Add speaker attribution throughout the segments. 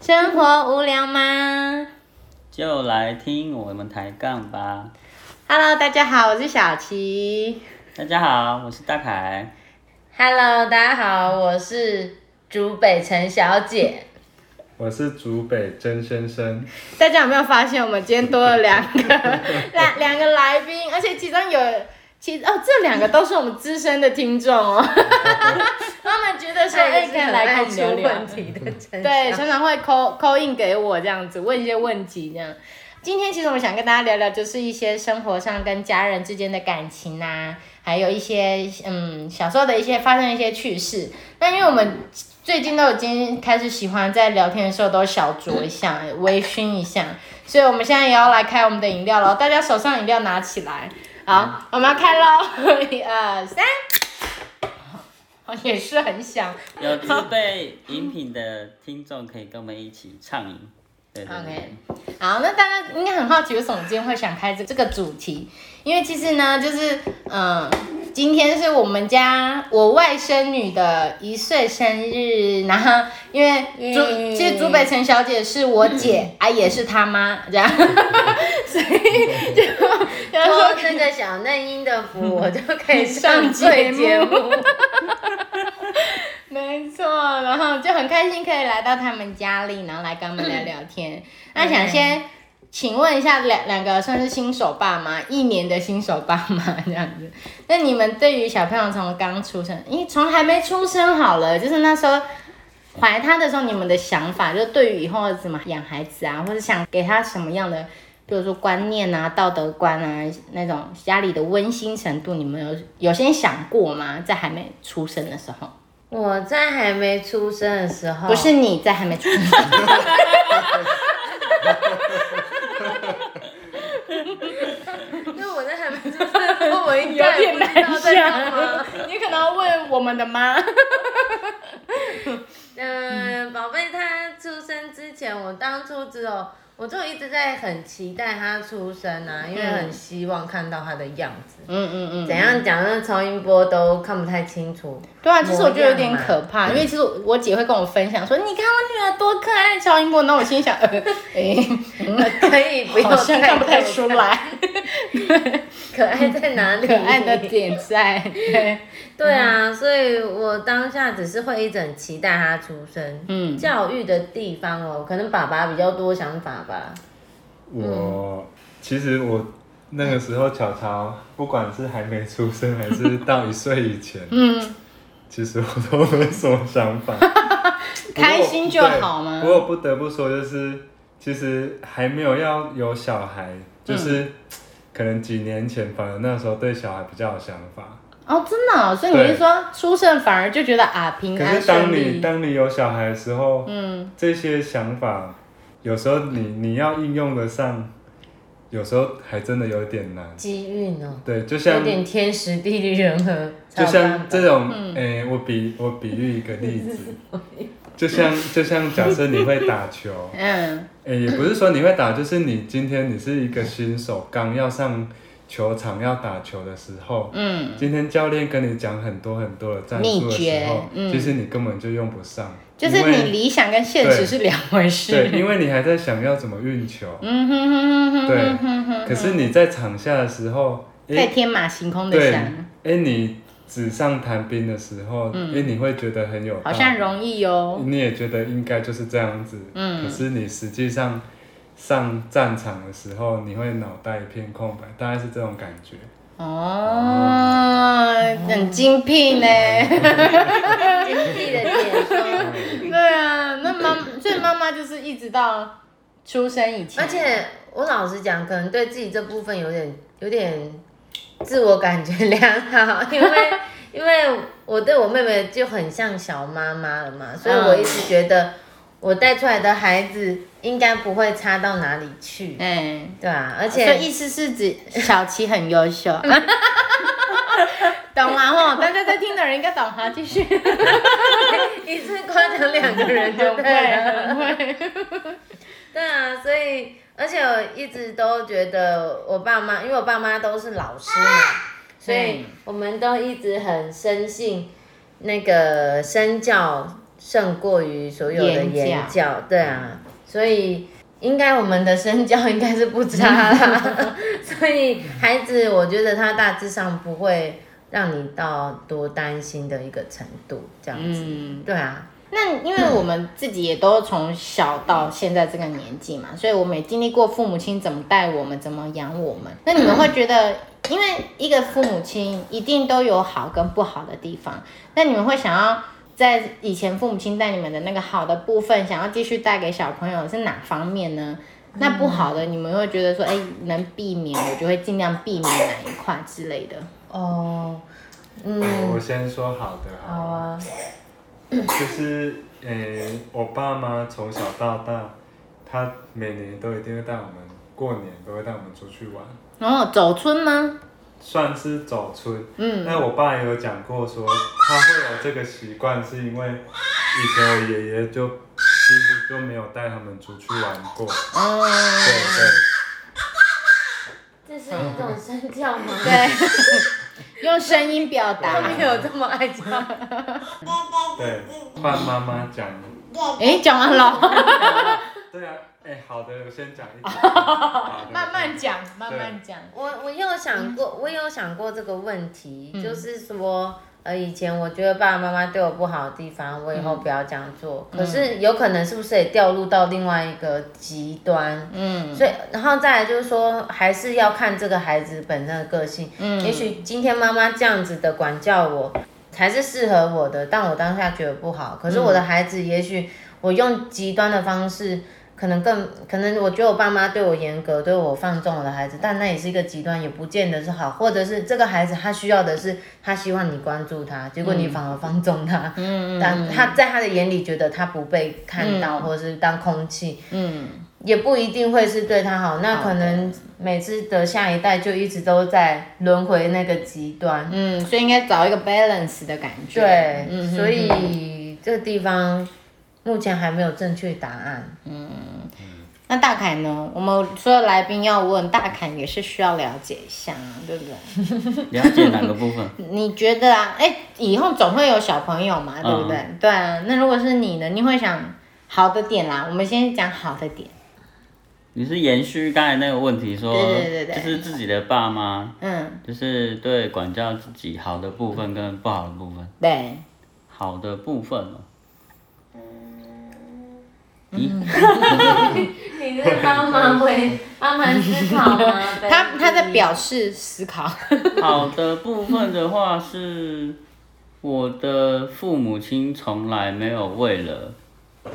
Speaker 1: 生活无聊吗
Speaker 2: 就来听我们抬杠吧。
Speaker 1: ？Hello，大家好，我是小琪。
Speaker 2: 大家好，我是大凯。
Speaker 1: Hello，大家好，我是竹北陈小姐。
Speaker 3: 我是竹北真先生，
Speaker 1: 大家有没有发现，我们今天多了两个 两两个来宾，而且其中有其哦，这两个都是我们资深的听众哦。觉得说，哎，可以来跟我们聊聊
Speaker 4: 问题
Speaker 1: 对，
Speaker 4: 相
Speaker 1: 常常会扣扣印给我这样子，问一些问题这样。今天其实我们想跟大家聊聊，就是一些生活上跟家人之间的感情啊，还有一些嗯小时候的一些发生一些趣事。那因为我们最近都已经开始喜欢在聊天的时候都小酌一下，微醺一下，所以我们现在也要来开我们的饮料了。大家手上饮料拿起来，好，我们要开喽！一二三，哦，也是很想。
Speaker 2: 有自备饮品的听众可以跟我们一起畅饮。对对对
Speaker 1: OK 好，那大家应该很好奇，为什么今天会想开这这个主题？因为其实呢，就是嗯，今天是我们家我外甥女的一岁生日，然后因为朱、
Speaker 4: 嗯
Speaker 1: 其实朱北辰小姐是我姐，啊也是她妈，这样，所以就
Speaker 4: 托这个小嫩音的福，我就可以
Speaker 1: 上
Speaker 4: 上
Speaker 1: 节
Speaker 4: 节
Speaker 1: 目
Speaker 4: 目。
Speaker 1: 没错，然后就很开心可以来到他们家里，然后来跟他们聊聊天。那想先请问一下两两个算是新手爸妈，一年的新手爸妈这样子。那你们对于小朋友从刚出生，因为从还没出生好了，就是那时候怀他的时候，你们的想法，就是对于以后怎么养孩子啊，或者想给他什么样的，比如说观念啊、道德观啊那种家里的温馨程度，你们有有先想过吗？在还没出生的时候。
Speaker 4: 我在还没出生的时候，
Speaker 1: 不是你在还没出生，
Speaker 4: 因为我在还没出生的时候，我应该也不知道在干嘛。
Speaker 1: 你可能要问我们的妈。
Speaker 4: 我当初只有，我就一直在很期待他出生啊，因为很希望看到他的样子。
Speaker 1: 嗯嗯嗯，
Speaker 4: 怎样讲？那超音波都看不太清楚。
Speaker 1: 对啊，其实我觉得有点可怕，因为其实我姐会跟我分享说，你看我女儿多可爱，超音波。那我心想，呃，诶、
Speaker 4: 可以不
Speaker 1: 用看不太出来，
Speaker 4: 可爱在哪里？
Speaker 1: 可爱的点在。对，
Speaker 4: 对啊，所以我当下只是会一直很期待他出生。
Speaker 1: 嗯，
Speaker 4: 教育的地方哦，可能爸爸比较多想法吧。
Speaker 3: 我其实我那个时候巧巧，不管是还没出生还是到一岁以前，
Speaker 1: 嗯，
Speaker 3: 其实我都没什么想法，
Speaker 1: 开心就好吗
Speaker 3: 不过不得不说，就是其实还没有要有小孩，就是、
Speaker 1: 嗯
Speaker 3: 可能几年前，反而那时候对小孩比较有想法。
Speaker 1: 哦，真的、哦，所以你是说出生反而就觉得啊平
Speaker 3: 可是当你？当你有小孩的时候，
Speaker 1: 嗯，
Speaker 3: 这些想法有时候你你要应用得上，有时候还真的有点难。
Speaker 4: 机运哦，
Speaker 3: 对，就像
Speaker 4: 有点天时地利人和。
Speaker 3: 就像这种，
Speaker 1: 嗯
Speaker 3: 诶、我比我比喻一个例子，就像就像假设你会打球，
Speaker 1: 嗯。
Speaker 3: 诶、也不是说你会打，就是你今天你是一个新手，刚要上球场要打球的时候，
Speaker 1: 嗯，
Speaker 3: 今天教练跟你讲很多很多的战术的时候，
Speaker 1: 嗯。
Speaker 3: 其实你根本就用不上，
Speaker 1: 就是你理想跟现实是两回事。
Speaker 3: 对，因为你还在想要怎么运球，
Speaker 1: 嗯哼哼哼哼
Speaker 3: 对可是你在场下的时候，诶、
Speaker 1: 可以天马行空的
Speaker 3: 对，
Speaker 1: 想，
Speaker 3: 哎、你纸上谈兵的时候，因为、你会觉得很有，
Speaker 1: 好像容易哦。
Speaker 3: 你也觉得应该就是这样子，
Speaker 1: 嗯
Speaker 3: 可是你实际上上战场的时候，你会脑袋一片空白，大概是这种感觉。
Speaker 1: 哦，很精辟呢。
Speaker 4: 精辟的解说。
Speaker 1: 对啊，那妈，所以妈妈就是一直到出生以前，
Speaker 4: 而且我老实讲，可能对自己这部分有点有点自我感觉良好，因为 因为我对我妹妹就很像小妈妈了嘛，所以我一直觉得我带出来的孩子应该不会差到哪里去，
Speaker 1: 嗯，
Speaker 4: 对啊，而且
Speaker 1: 意思是指小琪很优秀，懂了哦？大家在听的人应该懂哈，继续。
Speaker 4: 一次夸奖两个人就
Speaker 1: 会，
Speaker 4: 了。对啊，所以而且我一直都觉得我爸妈，因为我爸妈都是老师嘛，所以我们都一直很深信那个身教胜过于所有的
Speaker 1: 言
Speaker 4: 言
Speaker 1: 教
Speaker 4: 教，对啊，所以应该我们的身教应该是不差啦，所以孩子我觉得他大致上不会让你到多担心的一个程度，这样子，
Speaker 1: 嗯，
Speaker 4: 对啊，
Speaker 1: 那因为我们自己也都从小到现在这个年纪嘛，所以我们也经历过父母亲怎么带我们，怎么养我们。那你们会觉得，因为一个父母亲一定都有好跟不好的地方，那你们会想要在以前父母亲带你们的那个好的部分，想要继续带给小朋友是哪方面呢？那不好的，你们会觉得说，哎、能避免，我就会尽量避免哪一块之类的。
Speaker 4: 哦，嗯，
Speaker 3: 我先说好的
Speaker 4: 好
Speaker 3: 好，
Speaker 4: 啊，
Speaker 3: 就是诶、我爸妈从小到大，他每年都一定会带我们过年都会带我们出去玩，
Speaker 1: 然后走村吗？
Speaker 3: 算是走村。
Speaker 1: 嗯，
Speaker 3: 那我爸也有讲过说，他会有这个习惯，是因为以前我爷爷就几乎就没有带他们出去玩过。
Speaker 1: 哦，
Speaker 3: 对
Speaker 4: 这是一种身教吗？
Speaker 1: 对，用声音表达。
Speaker 4: 没有这么爱讲。
Speaker 3: 对对，换妈妈讲。
Speaker 1: 哎，讲完了，
Speaker 3: 对啊，哎、好的，我先讲一 讲。
Speaker 1: 慢慢讲，慢慢讲。
Speaker 4: 我我也有想过，我也有想过这个问题，
Speaker 1: 嗯
Speaker 4: 就是说，呃，以前我觉得爸爸妈妈对我不好的地方，我以后不要这样做。
Speaker 1: 嗯
Speaker 4: 可是有可能是不是也掉入到另外一个极端？
Speaker 1: 嗯
Speaker 4: 所以，然后再来就是说，还是要看这个孩子本身的个性。
Speaker 1: 嗯
Speaker 4: 也许今天妈妈这样子的管教我，才是适合我的，但我当下觉得不好。可是我的孩子，也许我用极端的方式，可能更可能，我觉得我爸妈对我严格，对我放纵我的孩子，但那也是一个极端，也不见得是好。或者是这个孩子他需要的是，他希望你关注他，结果你反而放纵他。
Speaker 1: 嗯
Speaker 4: 但他在他的眼里觉得他不被看到，或者是当空气，
Speaker 1: 嗯
Speaker 4: 也不一定会是对他好。那可能每次的下一代就一直都在轮回那个极端。
Speaker 1: 嗯，所以应该找一个 balance 的感觉。
Speaker 4: 对，
Speaker 1: 嗯
Speaker 4: 所以这个地方目前还没有正确答案。
Speaker 1: 嗯那大凯呢？我们所有来宾要问大凯，也是需要了解一下啊，对不对？
Speaker 2: 了解哪个部分？
Speaker 1: 你觉得啊？哎，以后总会有小朋友嘛，对不对？对啊。那如果是你呢？你会想好的点啦，我们先讲好的点。
Speaker 2: 你是延续刚才那个问题说，
Speaker 1: 对对对对
Speaker 2: 就是自己的爸妈，
Speaker 1: 嗯，
Speaker 2: 就是对管教自己好的部分跟不好的部分。
Speaker 1: 对。
Speaker 2: 好的部分哦，咦，
Speaker 4: 你在帮忙回帮忙思考吗？
Speaker 1: 他他在表示思考。
Speaker 2: 好的部分的话是，我的父母亲从来没有为了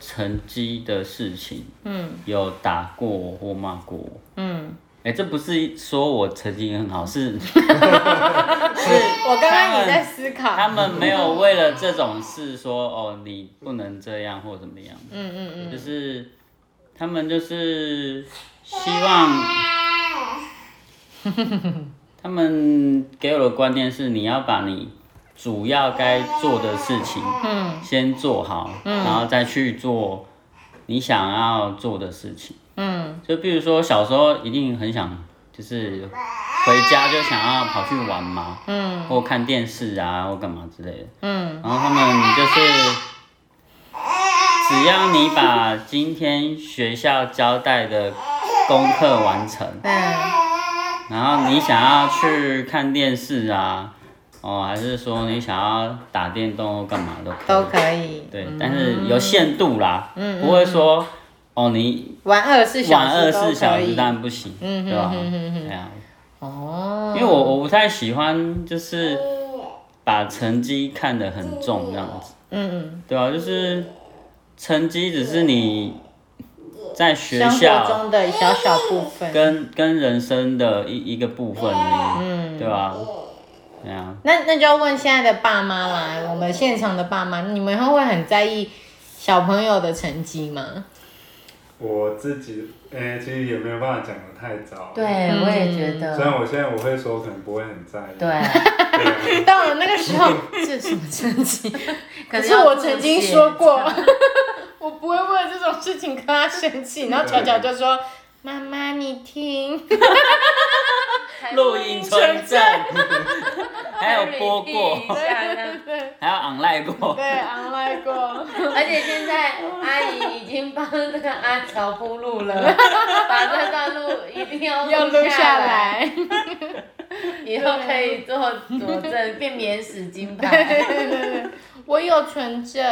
Speaker 2: 成绩的事情，
Speaker 1: 嗯
Speaker 2: 有打过我或骂过我。
Speaker 1: 嗯，
Speaker 2: 哎、这不是说我成绩很好，是 是
Speaker 1: 我刚刚也在思考。
Speaker 2: 他们没有为了这种事说哦，你不能这样或怎么样，
Speaker 1: 嗯嗯嗯。
Speaker 2: 就是他们就是希望，他们给我的观念是你要把你主要该做的事情
Speaker 1: 嗯
Speaker 2: 先做好，然后再去做你想要做的事情。
Speaker 1: 嗯
Speaker 2: 就比如说小时候一定很想，就是回家就想要跑去玩嘛，
Speaker 1: 嗯
Speaker 2: 或看电视啊，或干嘛之类的。
Speaker 1: 嗯
Speaker 2: 然后他们就是，只要你把今天学校交代的功课完成，
Speaker 1: 嗯
Speaker 2: 然后你想要去看电视啊，哦，还是说你想要打电动或干嘛都可以。
Speaker 1: 都可以。
Speaker 2: 对，但是有限度啦，
Speaker 1: 嗯
Speaker 2: 不会说哦你
Speaker 1: 玩二十四小时都
Speaker 2: 十四小时
Speaker 1: 可以。
Speaker 2: 当然不行，
Speaker 1: 嗯
Speaker 2: 对吧？对啊，
Speaker 1: 哦。
Speaker 2: 因为我我不太喜欢就是把成绩看得很重这样子。
Speaker 1: 嗯嗯
Speaker 2: 对啊，就是成绩只是你在学
Speaker 1: 嗯，生活
Speaker 2: 校
Speaker 1: 中的小小部分。
Speaker 2: 跟跟人生的一一个部分而已，
Speaker 1: 嗯
Speaker 2: 对吧？对啊，
Speaker 1: 那那就要问现在的爸妈啦，我们现场的爸妈，你们会很在意小朋友的成绩吗？
Speaker 3: 我自己，诶、其实也没有办法讲的太早。。
Speaker 4: 对，我也觉得。
Speaker 3: 虽然我现在我会说，可能不会很在意。
Speaker 4: 对。
Speaker 1: 到了那个时候，这什么成绩？可是
Speaker 4: 可是
Speaker 1: 我曾经说过，我不会为了这种事情跟他生气。然后巧巧就说：“妈妈，你听。”
Speaker 2: 录音存证，还有播过还要 online 过。
Speaker 1: 对，online 过。
Speaker 4: 而且现在阿姨已经帮那个阿乔铺路了，把这段路一定要
Speaker 1: 要录
Speaker 4: 下
Speaker 1: 下，来。
Speaker 4: 以后可以做佐证，变免死金牌。
Speaker 1: 对对，我有存证。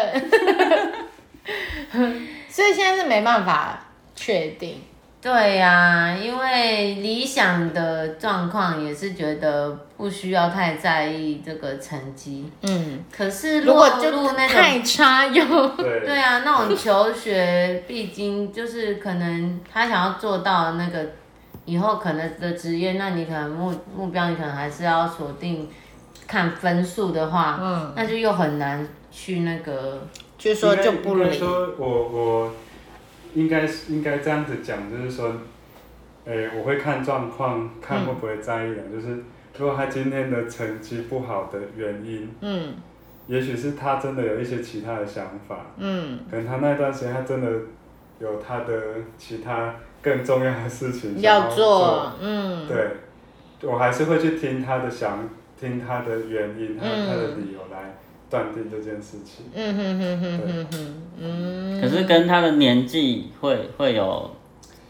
Speaker 1: 所以现在是没办法确定。
Speaker 4: 对呀、因为理想的状况也是觉得不需要太在意这个成绩，
Speaker 1: 嗯，
Speaker 4: 可是
Speaker 1: 如果就
Speaker 4: 落入那
Speaker 1: 太。差又
Speaker 3: 对
Speaker 4: 对啊，那种求学必经就是可能他想要做到那个以后可能的职业，那你可能目目标你可能还是要锁定看分数的话，
Speaker 1: 嗯，
Speaker 4: 那就又很难去那个
Speaker 1: 就说就不理。
Speaker 3: 应该说我我应该是应该这样子讲，就是说，诶、我会看状况，看会不会在意的，就是如果他今天的成绩不好的原因，
Speaker 1: 嗯。
Speaker 3: 也许是他真的有一些其他的想法，
Speaker 1: 嗯。
Speaker 3: 可能他那段时间他真的有他的其他更重要的事情
Speaker 1: 要
Speaker 3: 做，
Speaker 1: 做，嗯，
Speaker 3: 对，我还是会去听他的想，听他的原因，还有他的
Speaker 1: 嗯
Speaker 3: 理由来断定这件事情。
Speaker 1: 嗯哼哼哼哼哼，嗯。
Speaker 2: 可是跟他的年纪会会有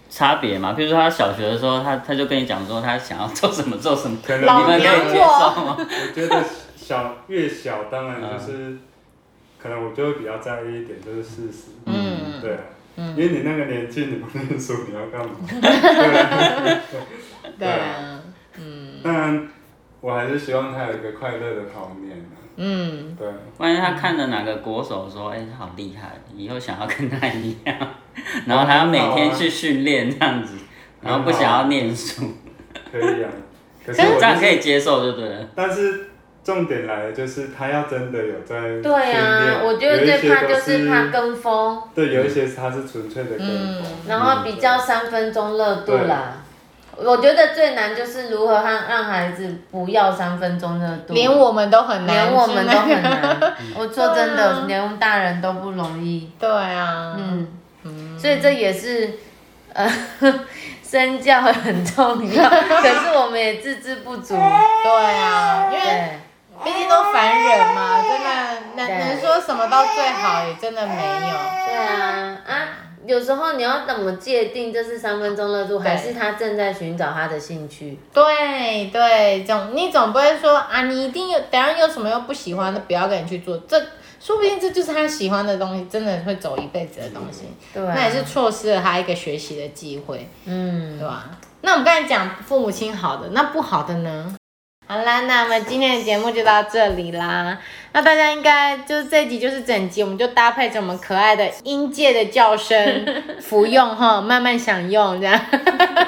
Speaker 2: 差别嘛？比如说他小学的时候，他他就跟你讲说他想要做什么做什么，
Speaker 3: 可能
Speaker 2: 你们可以接受吗？
Speaker 3: 我觉得小越小，当然就是，可能我就会比较在意一点，就是事实。
Speaker 1: 嗯
Speaker 3: 对啊，
Speaker 1: 嗯
Speaker 3: 因为你那个年纪，你不念书，你要干嘛？对啊
Speaker 1: 对啊，嗯
Speaker 3: 当然，我还是希望他有一个快乐的童年啊。
Speaker 1: 嗯，
Speaker 3: 对，
Speaker 2: 万一他看着哪个国手说，哎、他好厉害，以后想要跟他一样，然后他要每天去训练这样子，然后不想要念书，
Speaker 3: 可以啊。可是
Speaker 2: 这
Speaker 3: 我、就是，
Speaker 2: 样可以接受就对了。
Speaker 3: 但是重点来了，就是他要真的有在训
Speaker 4: 对啊，我觉得最怕就是怕跟风，
Speaker 3: 对，有一些他是纯粹的跟风。
Speaker 4: 然后比较三分钟热度啦。我觉得最难就是如何让让孩子不要三分钟热度，
Speaker 1: 连我们都很难，
Speaker 4: 连我们都很。难。我说真的，连大人都不容易。
Speaker 1: 对啊，
Speaker 4: 嗯，所以这也是呃 身教很重要，可是我们也自知不足。
Speaker 1: 对啊，因为，毕竟都凡人嘛，真的能
Speaker 4: 对
Speaker 1: 能说什么到最好也真的没有。
Speaker 4: 对啊啊，有时候你要怎么界定这是三分钟热度，还是他正在寻找他的兴趣？
Speaker 1: 对对，总你总不会说啊，你一定有，等下有什么又不喜欢的，不要跟你去做，这说不定这就是他喜欢的东西，真的会走一辈子的东西，
Speaker 4: 对啊，
Speaker 1: 那也是错失了他一个学习的机会，
Speaker 4: 嗯
Speaker 1: 对，吧？那我们刚才讲父母亲好的，那不好的呢？好啦，那我们今天的节目就到这里啦。那大家应该就是这一集就是整集，我们就搭配着我们可爱的音界的叫声 服用哈，慢慢享用这样。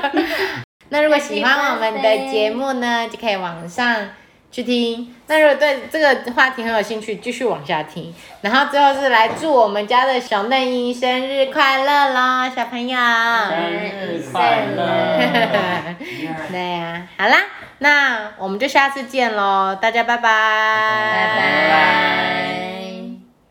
Speaker 1: 那如果喜欢我们的节目呢，就可以往上去听。那如果对这个话题很有兴趣，继续往下听。然后最后是来祝我们家的小嫩英生日快乐啦，小朋友。
Speaker 2: 生日快乐！
Speaker 1: 对呀、好啦，那我们就下次见喽，大家拜拜，
Speaker 4: 拜拜。